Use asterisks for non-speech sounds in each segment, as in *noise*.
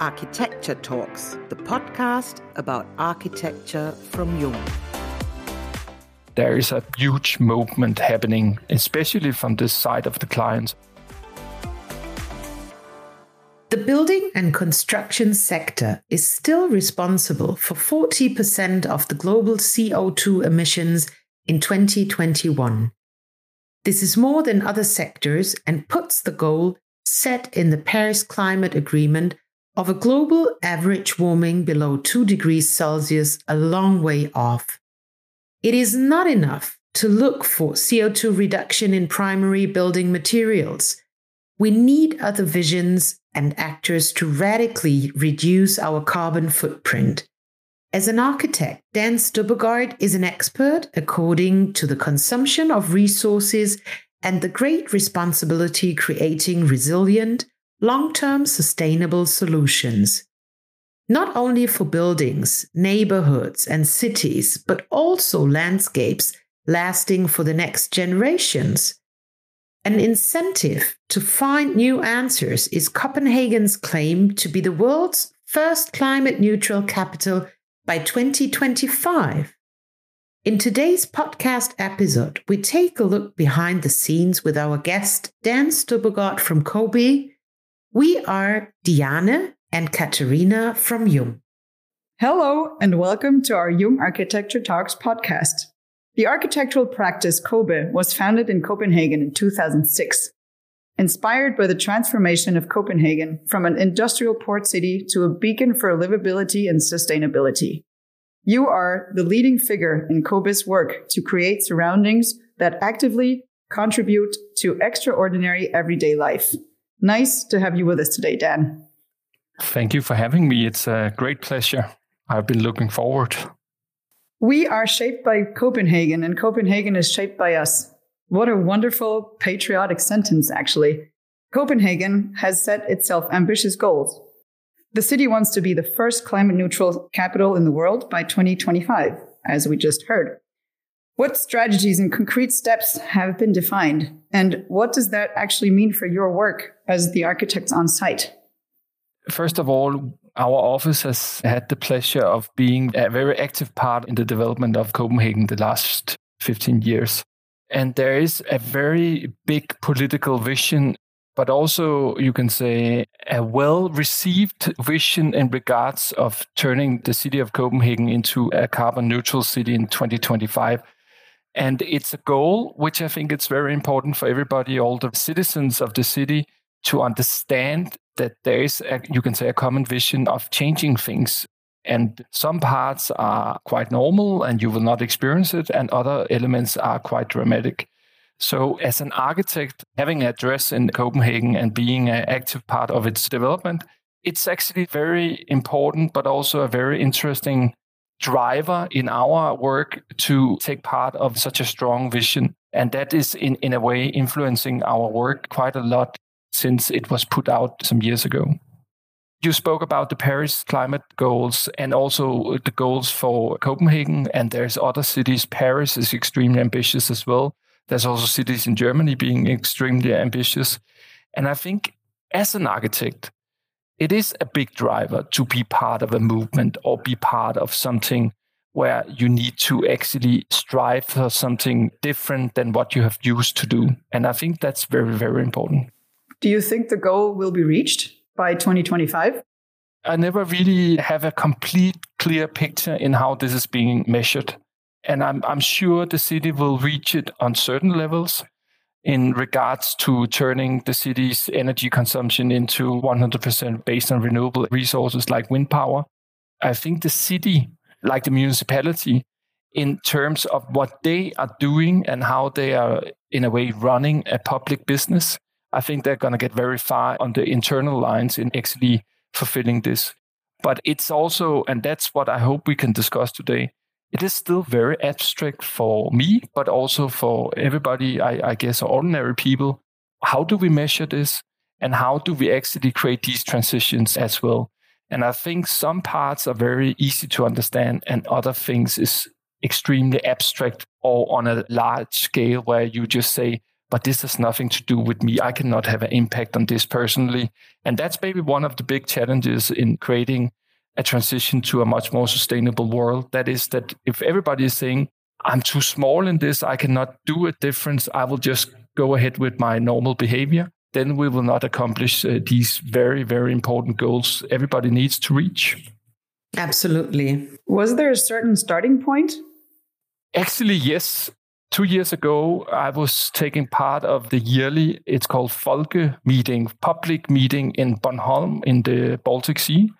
Architecture Talks, the podcast about architecture from Jung. There is a huge movement happening, especially from this side of the clients. The building and construction sector is still responsible for 40% of the global CO2 emissions in 2021. This is more than other sectors and puts the goal set in the Paris Climate Agreement of a global average warming below 2 degrees Celsius a long way off. It is not enough to look for CO2 reduction in primary building materials. We need other visions and actors to radically reduce our carbon footprint. As an architect, Dan Stubbergaard is an expert according to the consumption of resources and the great responsibility creating resilient, long term sustainable solutions. Not only for buildings, neighborhoods, and cities, but also landscapes lasting for the next generations. An incentive to find new answers is Copenhagen's claim to be the world's first climate neutral capital by 2025. In today's podcast episode, we take a look behind the scenes with our guest, Dan Stubbergaard from COBE we are Diane and Katerina from Jung. Hello, and welcome to our Jung Architecture Talks podcast. The architectural practice COBE was founded in Copenhagen in 2006. Inspired by the transformation of Copenhagen from an industrial port city to a beacon for livability and sustainability. You are the leading figure in COBE's work to create surroundings that actively contribute to extraordinary everyday life. Nice to have you with us today, Dan. Thank you for having me. It's a great pleasure. I've been looking forward. We are shaped by Copenhagen, and Copenhagen is shaped by us. What a wonderful patriotic sentence, actually. Copenhagen has set itself ambitious goals. The city wants to be the first climate neutral capital in the world by 2025, as we just heard. What strategies and concrete steps have been defined? And what does that actually mean for your work as the architects on site? First of all, our office has had the pleasure of being a very active part in the development of Copenhagen the last 15 years. And there is a very big political vision, but also, you can say, a well received vision in regards of turning the city of Copenhagen into a carbon neutral city in 2025 and it's a goal which I think it's very important for everybody, all the citizens of the city, to understand that there is, a, you can say, a common vision of changing things. And some parts are quite normal and you will not experience it, and other elements are quite dramatic. So, as an architect, having an address in Copenhagen and being an active part of its development, it's actually very important, but also a very interesting driver in our work to take part of such a strong vision. And that is in, in a way influencing our work quite a lot since it was put out some years ago. You spoke about the Paris climate goals and also the goals for Copenhagen, and there's other cities. Paris is extremely ambitious as well. There's also cities in Germany being extremely ambitious. And I think as an architect, it is a big driver to be part of a movement or be part of something where you need to actually strive for something different than what you have used to do. And I think that's very, very important. Do you think the goal will be reached by 2025? I never really have a complete, clear picture in how this is being measured. And I'm, I'm sure the city will reach it on certain levels in regards to turning the city's energy consumption into 100% based on renewable resources like wind power. I think the city, like the municipality, in terms of what they are doing and how they are, in a way, running a public business, I think they're going to get very far on the internal lines in actually fulfilling this. But it's also, and that's what I hope we can discuss today, it is still very abstract for me, but also for everybody, I, I guess, ordinary people. How do we measure this? And how do we actually create these transitions as well? And I think some parts are very easy to understand, and other things is extremely abstract or on a large scale where you just say, but this has nothing to do with me. I cannot have an impact on this personally. And that's maybe one of the big challenges in creating a transition to a much more sustainable world. That is that if everybody is saying, I'm too small in this, I cannot do a difference, I will just go ahead with my normal behavior, then we will not accomplish uh, these very, very important goals everybody needs to reach. Absolutely. Was there a certain starting point? Actually, yes. Two years ago, I was taking part of the yearly, it's called Folke meeting, public meeting in Bornholm in the Baltic Sea.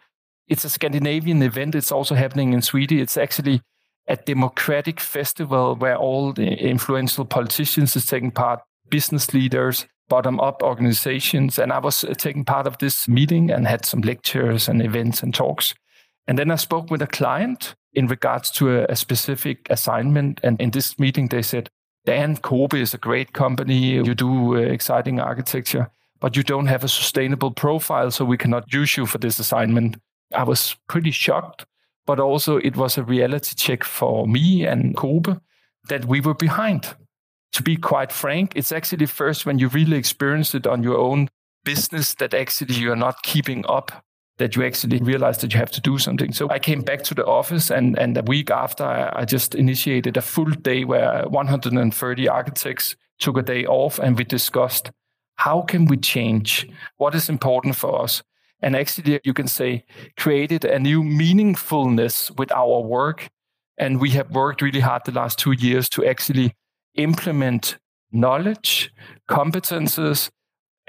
It's a Scandinavian event. It's also happening in Sweden. It's actually a democratic festival where all the influential politicians is taking part, business leaders, bottom up organizations. And I was uh, taking part of this meeting and had some lectures and events and talks. And then I spoke with a client in regards to a, a specific assignment. And in this meeting, they said, Dan, COBE is a great company. You do uh, exciting architecture, but you don't have a sustainable profile, so we cannot use you for this assignment. I was pretty shocked, but also it was a reality check for me and COBE that we were behind. To be quite frank, it's actually first when you really experience it on your own business that actually you are not keeping up that you actually realize that you have to do something. So I came back to the office, and, and a week after, I, I just initiated a full day where 130 architects took a day off, and we discussed how can we change, what is important for us, and actually you can say created a new meaningfulness with our work. And we have worked really hard the last two years to actually implement knowledge, competences,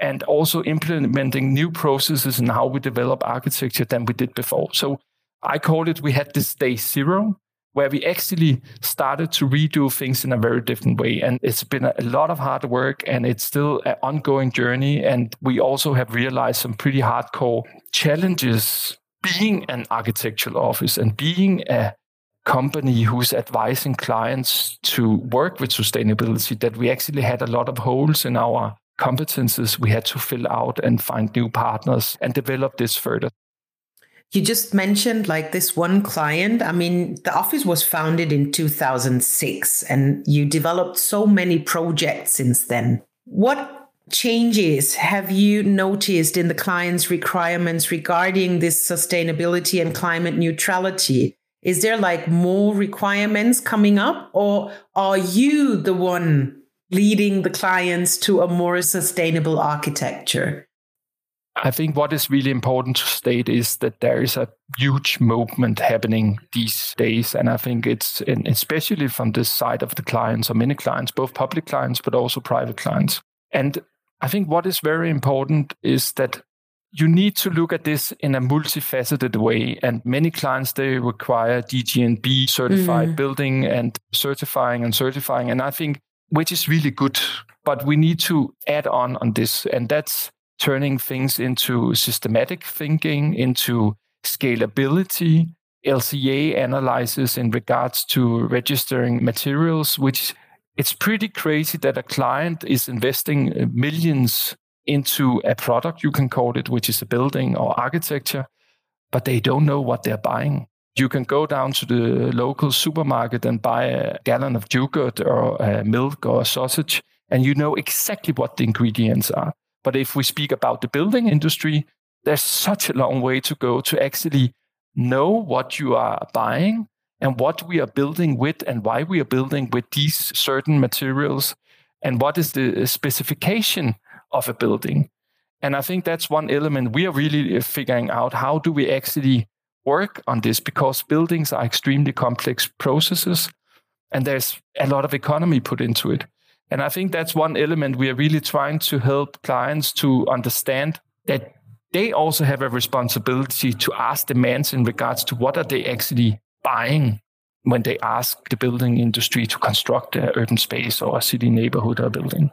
and also implementing new processes in how we develop architecture than we did before. So I call it we had this day zero where we actually started to redo things in a very different way. And it's been a lot of hard work and it's still an ongoing journey. And we also have realized some pretty hardcore challenges being an architectural office and being a company who's advising clients to work with sustainability that we actually had a lot of holes in our competences we had to fill out and find new partners and develop this further. You just mentioned like this one client. I mean, the office was founded in 2006 and you developed so many projects since then. What changes have you noticed in the client's requirements regarding this sustainability and climate neutrality? Is there like more requirements coming up or are you the one leading the clients to a more sustainable architecture? I think what is really important to state is that there is a huge movement happening these days. And I think it's especially from this side of the clients or many clients, both public clients, but also private clients. And I think what is very important is that you need to look at this in a multifaceted way. And many clients, they require DGNB certified mm. building and certifying and certifying. And I think which is really good. But we need to add on on this, and that's turning things into systematic thinking, into scalability, LCA analysis in regards to registering materials, which it's pretty crazy that a client is investing uh, millions into a product, you can call it, which is a building or architecture, but they don't know what they're buying. You can go down to the local supermarket and buy a gallon of yogurt or milk or sausage, and you know exactly what the ingredients are. But if we speak about the building industry, there's such a long way to go to actually know what you are buying and what we are building with and why we are building with these certain materials and what is the specification of a building. And I think that's one element we are really uh, figuring out how do we actually work on this because buildings are extremely complex processes and there's a lot of economy put into it. And I think that's one element we are really trying to help clients to understand that they also have a responsibility to ask demands in regards to what are they actually buying when they ask the building industry to construct an urban space or a city neighborhood or building.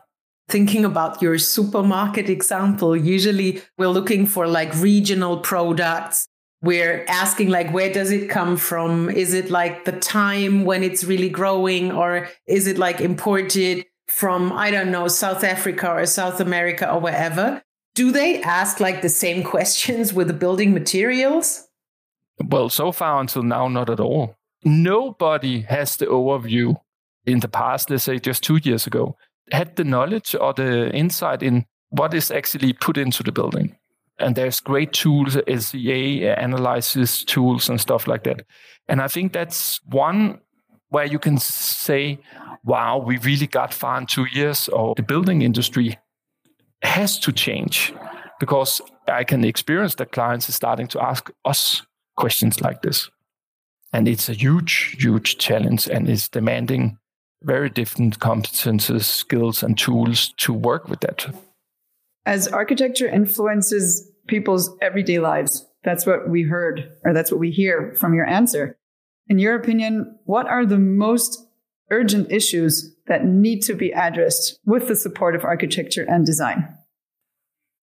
Thinking about your supermarket example, usually we're looking for like regional products. We're asking like where does it come from? Is it like the time when it's really growing or is it like imported from i don't know south africa or south america or wherever do they ask like the same *laughs* questions with the building materials well so far until now not at all nobody has the overview in the past let's say just two years ago had the knowledge or the insight in what is actually put into the building. And there's great tools, SEA analysis tools and stuff like that. And I think that's one where you can say, wow, we really got far in two years, or the building industry has to change because I can experience that clients are starting to ask us questions like this. And it's a huge, huge challenge and it's demanding very different competences, skills, and tools to work with that. As architecture influences people's everyday lives, that's what we heard, or that's what we hear from your answer. In your opinion, what are the most urgent issues that need to be addressed with the support of architecture and design?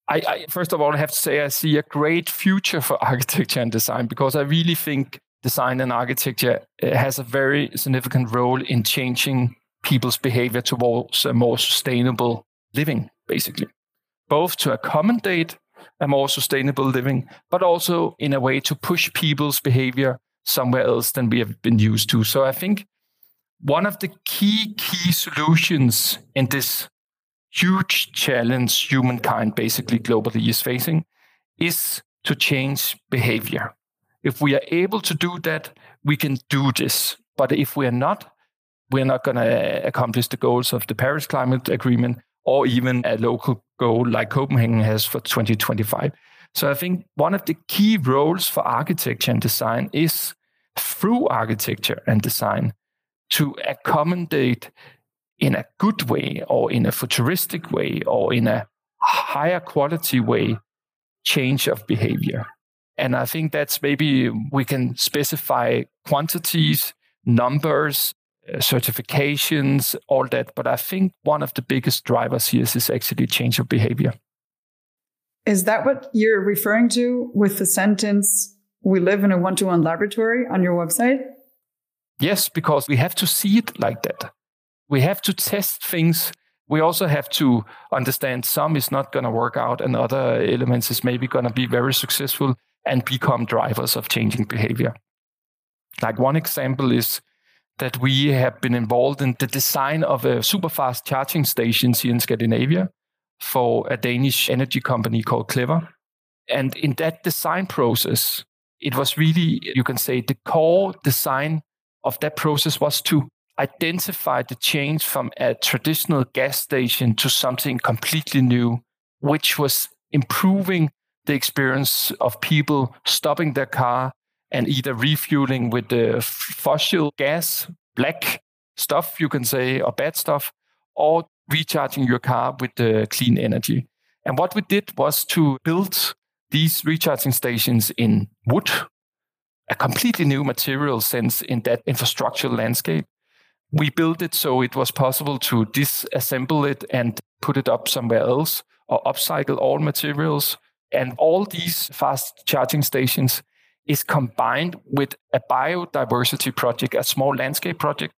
I, I, first of all I have to say I see a great future for *laughs* architecture and design because I really think design and architecture uh, has a very significant role in changing people's behavior towards a more sustainable living, basically, both to accommodate a more sustainable living, but also in a way to push people's behavior somewhere else than we have been used to. So I think one of the key, key solutions in this huge challenge humankind basically globally is facing is to change behavior. If we are able to do that, we can do this. But if we are not, we're not going to uh, accomplish the goals of the Paris Climate Agreement or even a local goal like Copenhagen has for 2025. So I think one of the key roles for architecture and design is through architecture and design to accommodate in a good way or in a futuristic way or in a higher quality way change of behavior. And I think that's maybe we can specify quantities, numbers, uh, certifications, all that. But I think one of the biggest drivers here is actually change of behavior. Is that what you're referring to with the sentence, we live in a one to one laboratory on your website? Yes, because we have to see it like that. We have to test things. We also have to understand some is not going to work out and other elements is maybe going to be very successful and become drivers of changing behavior. Like one example is that we have been involved in the design of a super fast charging stations here in Scandinavia for a Danish energy company called Clever. And in that design process, it was really, you can say, the core design of that process was to identify the change from a traditional gas station to something completely new, which was improving the experience of people stopping their car and either refueling with the fossil gas, black stuff, you can say, or bad stuff, or recharging your car with the clean energy. And what we did was to build these recharging stations in wood, a completely new material sense in that infrastructural landscape. We built it so it was possible to disassemble it and put it up somewhere else or upcycle all materials and all these fast charging stations is combined with a biodiversity project, a small landscape project,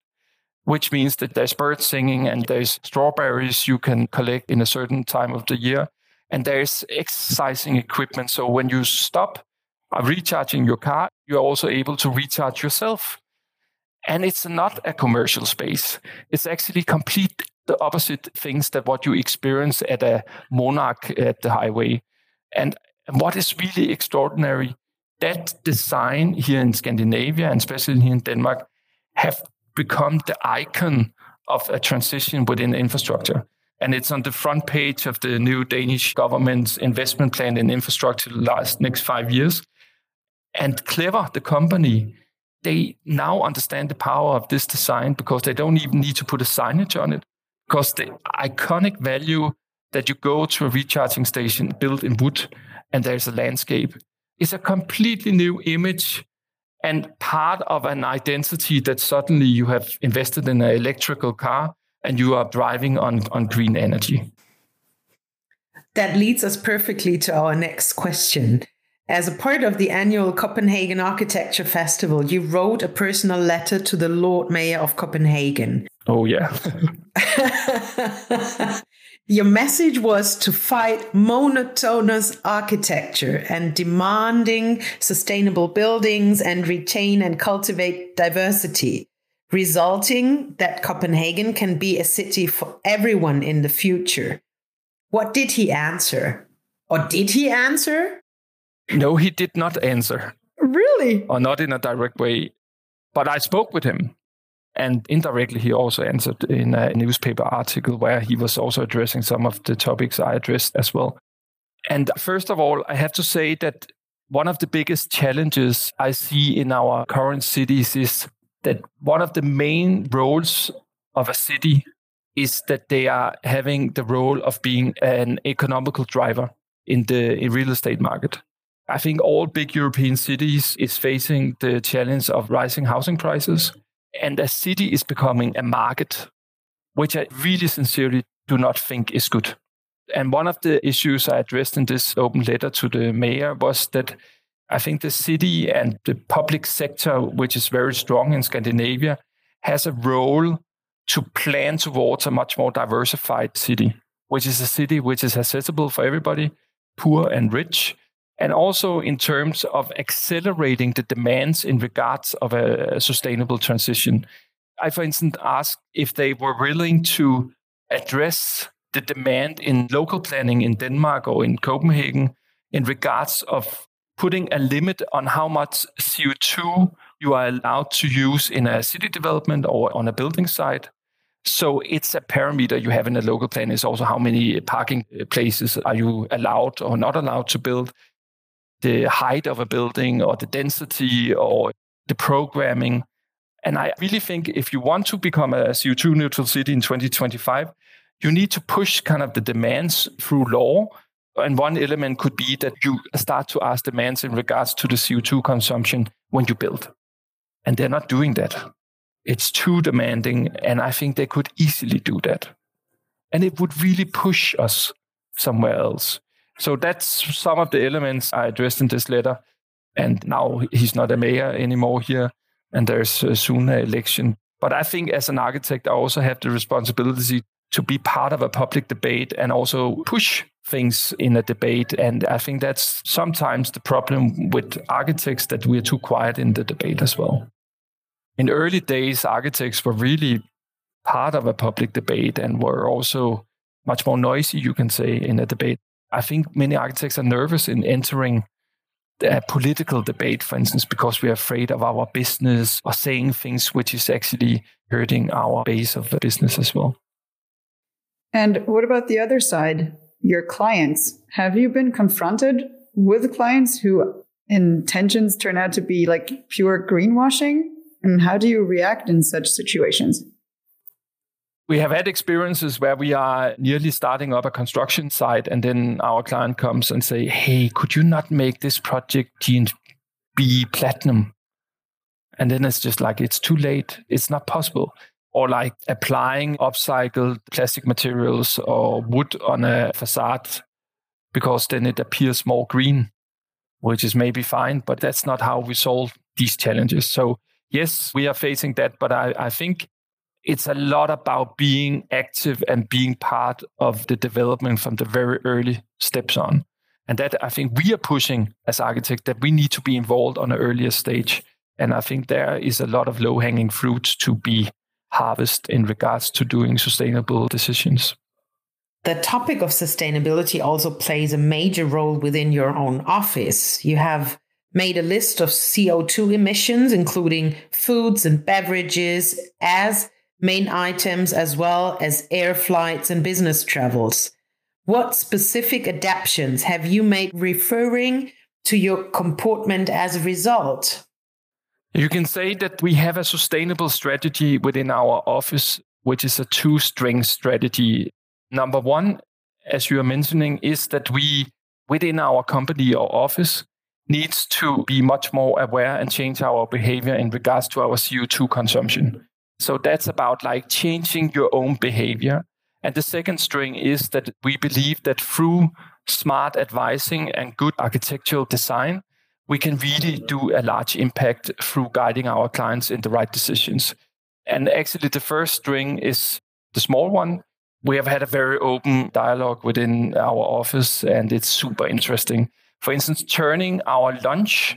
which means that there's birds singing and there's strawberries you can collect in a certain time of the year. And there's exercising equipment. So when you stop uh, recharging your car, you're also able to recharge yourself. And it's not a commercial space. It's actually complete the opposite things that what you experience at a monarch at the highway. And what is really extraordinary, that design here in Scandinavia and especially here in Denmark have become the icon of a transition within infrastructure. And it's on the front page of the new Danish government's investment plan in infrastructure the last next five years. And Clever, the company, they now understand the power of this design because they don't even need to put a signage on it. Because the iconic value that you go to a recharging station built in wood and there's a landscape is a completely new image and part of an identity that suddenly you have invested in an electrical car and you are driving on, on green energy. That leads us perfectly to our next question. As a part of the annual Copenhagen Architecture Festival, you wrote a personal letter to the Lord Mayor of Copenhagen. Oh, yeah. *laughs* Your message was to fight monotonous architecture and demanding sustainable buildings and retain and cultivate diversity. resulting that Copenhagen can be a city for everyone in the future. What did he answer? Or did he answer? No, he did not answer. Really? Or not in a direct way. But I spoke with him. And indirectly, he also answered in a newspaper article where he was also addressing some of the topics I addressed as well. And first of all, I have to say that one of the biggest challenges I see in our current cities is that one of the main roles of a city is that they are having the role of being an economical driver in the real estate market. I think all big European cities is facing the challenge of rising housing prices and a city is becoming a market, which I really sincerely do not think is good. And one of the issues I addressed in this open letter to the mayor was that I think the city and the public sector, which is very strong in Scandinavia, has a role to plan towards a much more diversified city, which is a city which is accessible for everybody, poor and rich, and also in terms of accelerating the demands in regards of a sustainable transition. I, for instance, asked if they were willing to address the demand in local planning in Denmark or in Copenhagen in regards of putting a limit on how much CO2 you are allowed to use in a city development or on a building site. So it's a parameter you have in a local plan is also how many parking places are you allowed or not allowed to build the height of a building or the density or the programming. And I really think if you want to become a CO2 neutral city in 2025, you need to push kind of the demands through law. And one element could be that you start to ask demands in regards to the CO2 consumption when you build. And they're not doing that. It's too demanding. And I think they could easily do that. And it would really push us somewhere else. So that's some of the elements I addressed in this letter. And now he's not a mayor anymore here, and there's uh, soon an election. But I think as an architect, I also have the responsibility to be part of a public debate and also push things in a debate. And I think that's sometimes the problem with architects that we're too quiet in the debate as well. In early days, architects were really part of a public debate and were also much more noisy, you can say, in a debate. I think many architects are nervous in entering a political debate, for instance, because we're afraid of our business or saying things which is actually hurting our base of the business as well. And what about the other side, your clients? Have you been confronted with clients who intentions turn out to be like pure greenwashing? And how do you react in such situations? We have had experiences where we are nearly starting up a construction site, and then our client comes and say, "Hey, could you not make this project DGNB platinum?" And then it's just like it's too late. It's not possible. Or like applying upcycled plastic materials or wood on a facade because then it appears more green, which is maybe fine, but that's not how we solve these challenges. So yes, we are facing that, but I, I think it's a lot about being active and being part of the development from the very early steps on. And that I think we are pushing as architects that we need to be involved on an earlier stage. And I think there is a lot of low hanging fruits to be harvested in regards to doing sustainable decisions. The topic of sustainability also plays a major role within your own office. You have made a list of CO2 emissions, including foods and beverages, as main items as well as air flights and business travels. What specific adaptations have you made referring to your comportment as a result? You can say that we have a sustainable strategy within our office, which is a two string strategy. Number one, as you are mentioning, is that we, within our company or office, needs to be much more aware and change our behavior in regards to our CO2 consumption. So that's about like changing your own behavior. And the second string is that we believe that through smart advising and good architectural design, we can really do a large impact through guiding our clients in the right decisions. And actually, the first string is the small one. We have had a very open dialogue within our office, and it's super interesting. For instance, turning our lunch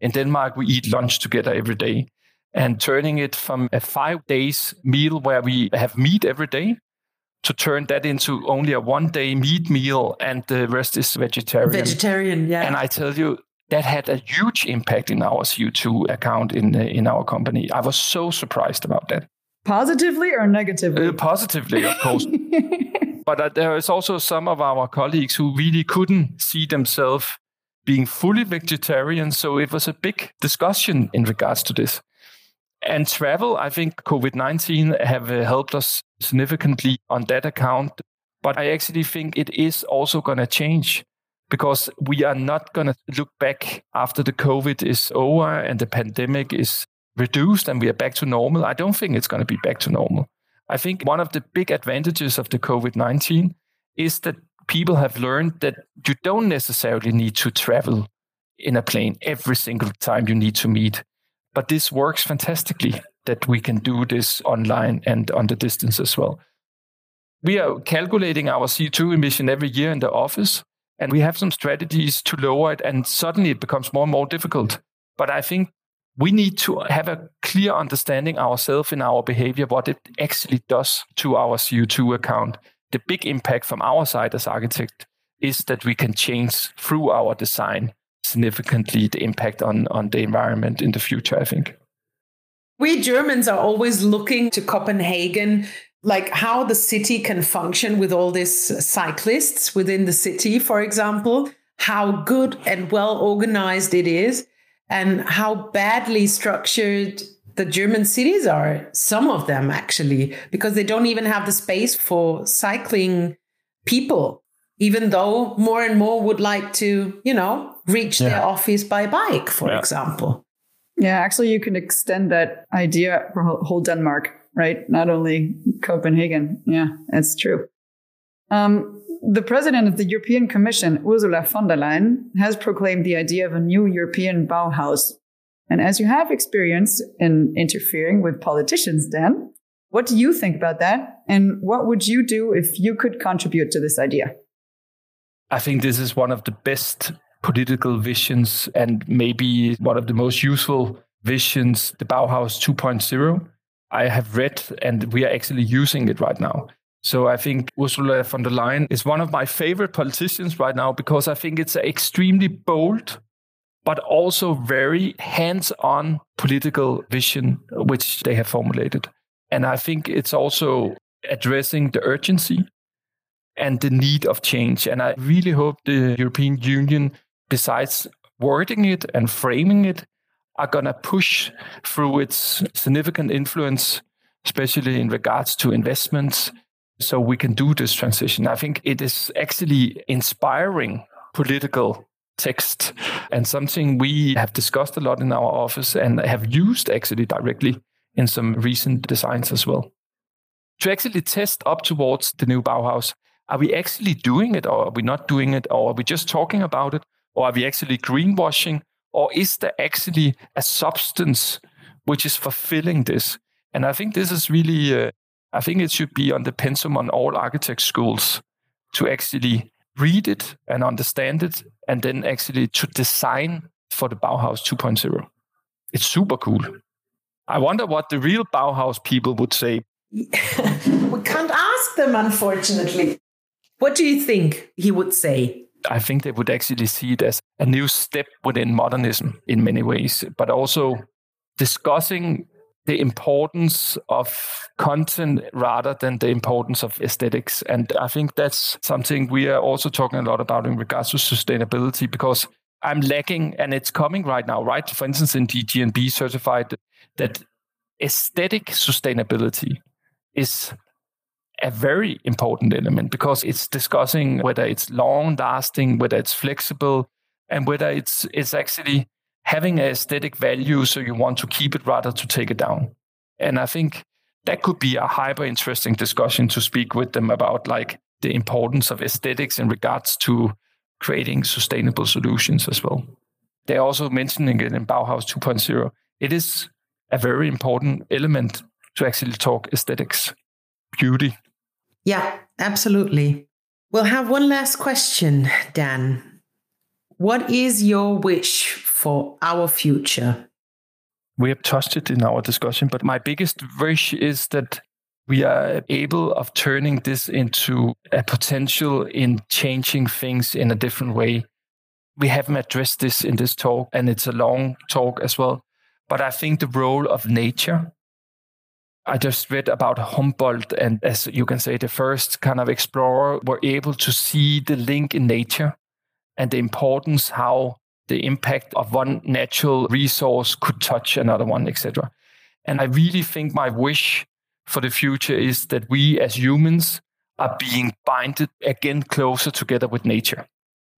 in Denmark, we eat lunch together every day and turning it from a five days meal where we have meat every day to turn that into only a one day meat meal and the rest is vegetarian. Vegetarian, yeah. And I tell you, that had a huge impact in our CO2 account in in our company. I was so surprised about that. Positively or negatively? Uh, positively, of course. *laughs* but uh, there is also some of our colleagues who really couldn't see themselves being fully vegetarian. So it was a big discussion in regards to this. And travel, I think COVID 19 have uh, helped us significantly on that account. But I actually think it is also going to change because we are not going to look back after the COVID is over and the pandemic is reduced and we are back to normal. I don't think it's going to be back to normal. I think one of the big advantages of the COVID 19 is that people have learned that you don't necessarily need to travel in a plane every single time you need to meet. But this works fantastically *laughs* that we can do this online and on the distance as well. We are calculating our CO2 emission every year in the office, and we have some strategies to lower it, and suddenly it becomes more and more difficult. But I think we need to have a clear understanding ourselves in our behavior, what it actually does to our CO2 account. The big impact from our side as architect is that we can change through our design significantly the impact on, on the environment in the future, I think. We Germans are always looking to Copenhagen, like how the city can function with all these cyclists within the city, for example, how good and well organized it is, and how badly structured the German cities are. Some of them, actually, because they don't even have the space for cycling people even though more and more would like to, you know, reach yeah. their office by bike, for yeah. example. Yeah, actually, you can extend that idea for whole Denmark, right? Not only Copenhagen. Yeah, that's true. Um, the president of the European Commission, Ursula von der Leyen, has proclaimed the idea of a new European Bauhaus. And as you have experience in interfering with politicians, Dan, what do you think about that? And what would you do if you could contribute to this idea? I think this is one of the best political visions and maybe one of the most useful visions, the Bauhaus 2.0. I have read and we are actually using it right now. So I think Ursula von der Leyen is one of my favorite politicians right now because I think it's an extremely bold, but also very hands on political vision which they have formulated. And I think it's also addressing the urgency and the need of change. And I really hope the European Union, besides wording it and framing it, are going to push through its significant influence, especially in regards to investments, so we can do this transition. I think it is actually inspiring political text and something we have discussed a lot in our office and have used actually directly in some recent designs as well. To actually test up towards the new Bauhaus, are we actually doing it or are we not doing it or are we just talking about it or are we actually greenwashing? Or is there actually a substance which is fulfilling this? And i think this is really uh, i think it should be on the pensum on all architect schools to actually read it and understand it and then actually to design for the bauhaus 2.0 it's super cool. I wonder what the real bauhaus people would say. *laughs* We can't ask them unfortunately. What do you think he would say? I think they would actually see it as a new step within modernism in many ways, but also discussing the importance of content rather than the importance of aesthetics. And I think that's something we are also talking a lot about in regards to sustainability because I'm lacking, and it's coming right now, right? For instance, in DGNB certified that aesthetic sustainability is a very important element because it's discussing whether it's long lasting, whether it's flexible, and whether it's it's actually having an aesthetic value so you want to keep it rather to take it down. And I think that could be a hyper interesting discussion to speak with them about like the importance of aesthetics in regards to creating sustainable solutions as well. They're also mentioning it in Bauhaus 2.0. It is a very important element to actually talk aesthetics, beauty, yeah, absolutely. We'll have one last question, Dan. What is your wish for our future? We have touched it in our discussion, but my biggest wish is that we are able of turning this into a potential in changing things in a different way. We haven't addressed this in this talk, and it's a long talk as well. But I think the role of nature. I just read about Humboldt, and as you can say, the first kind of explorer were able to see the link in nature and the importance how the impact of one natural resource could touch another one, etc. And I really think my wish for the future is that we as humans are being binded again closer together with nature.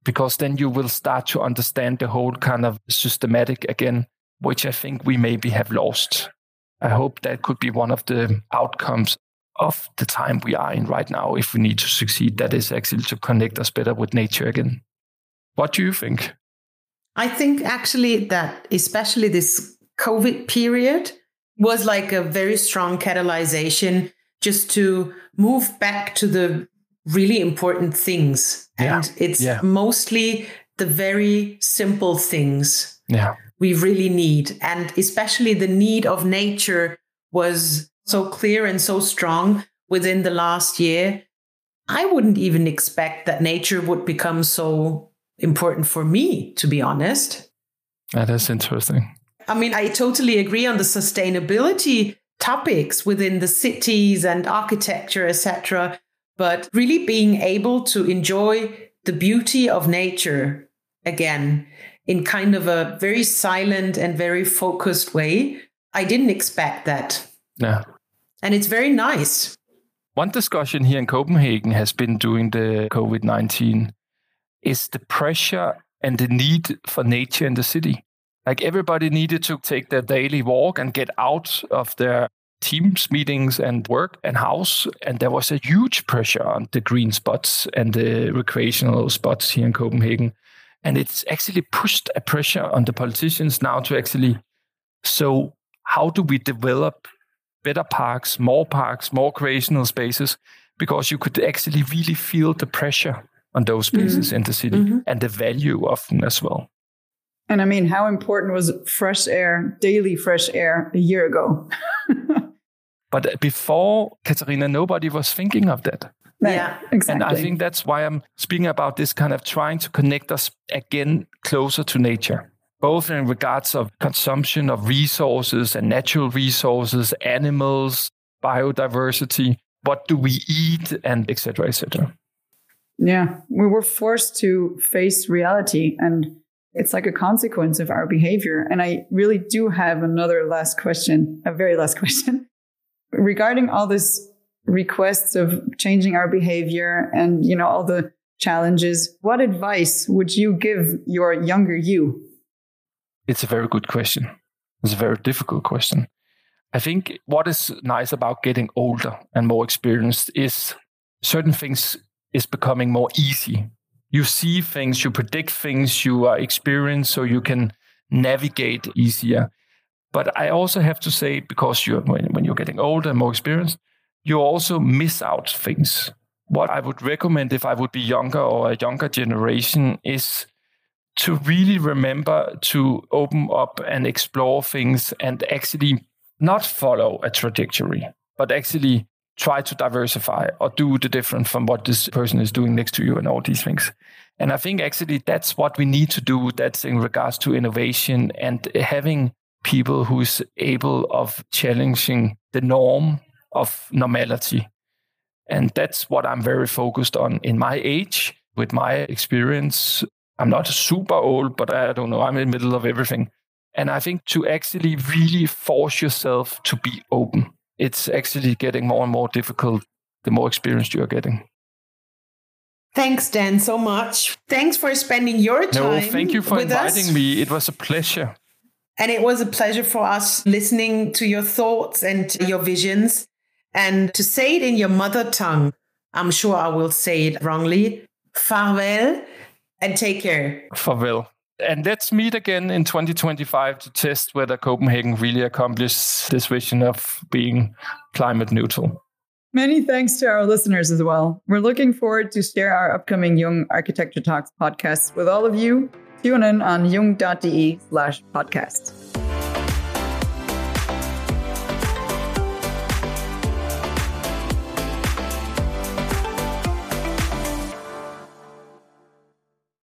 Because then you will start to understand the whole kind of systematic again, which I think we maybe have lost. I hope that could be one of the outcomes of the time we are in right now if we need to succeed. That is actually to connect us better with nature again. What do you think? I think actually that, especially this COVID period, was like a very strong catalyzation just to move back to the really important things. Yeah. And it's yeah. mostly the very simple things yeah. We really need. And especially the need of nature was so clear and so strong within the last year. I wouldn't even expect that nature would become so important for me, to be honest. That is interesting. I mean, I totally agree on the sustainability topics within the cities and architecture, etc. But really being able to enjoy the beauty of nature again in kind of a very silent and very focused way. I didn't expect that. Yeah. And it's very nice. One discussion here in Copenhagen has been during the COVID 19 is the pressure and the need for nature in the city. Like everybody needed to take their daily walk and get out of their teams meetings and work and house. And there was a huge pressure on the green spots and the recreational spots here in Copenhagen. And it's actually pushed a pressure on the politicians now to actually so how do we develop better parks, more parks, more recreational spaces? Because you could actually really feel the pressure on those spaces mm-hmm. in the city mm-hmm. and the value of them as well. And I mean, how important was fresh air, daily fresh air, a year ago? *laughs* but before Katarina, nobody was thinking of that. Yeah, exactly. And I think that's why I'm speaking about this kind of trying to connect us again closer to nature, both in regards of consumption of resources and natural resources, animals, biodiversity, what do we eat, and etc. etc. Yeah, we were forced to face reality and it's like a consequence of our behavior. And I really do have another last question, a very last *laughs* question regarding all this requests of changing our behavior and, you know, all the challenges. What advice would you give your younger you? It's a very good question. It's a very difficult question. I think what is nice about getting older and more experienced is certain things is becoming more easy you see things, you predict things, you are experienced, so you can navigate easier. But I also have to say, because you're when, when you're getting older and more experienced, you also miss out things. What I would recommend if I would be younger or a younger generation is to really remember to open up and explore things and actually not follow a trajectory, but actually try to diversify or do the different from what this person is doing next to you and all these things. And I think actually that's what we need to do. That's in regards to innovation and having people who's able of challenging the norm of normality. And that's what I'm very focused on in my age, with my experience. I'm not super old, but I don't know, I'm in the middle of everything. And I think to actually really force yourself to be open it's actually getting more and more difficult the more experienced you are getting. Thanks, Dan, so much. Thanks for spending your time. No, thank you for inviting us. me. It was a pleasure. And it was a pleasure for us listening to your thoughts and your visions. And to say it in your mother tongue, I'm sure I will say it wrongly. Farewell and take care. Farewell. And let's meet again in 2025 to test whether Copenhagen really accomplished this vision of being climate neutral. Many thanks to our listeners as well. We're looking forward to share our upcoming Jung Architecture Talks podcast with all of you. Tune in on jung.de slash podcast.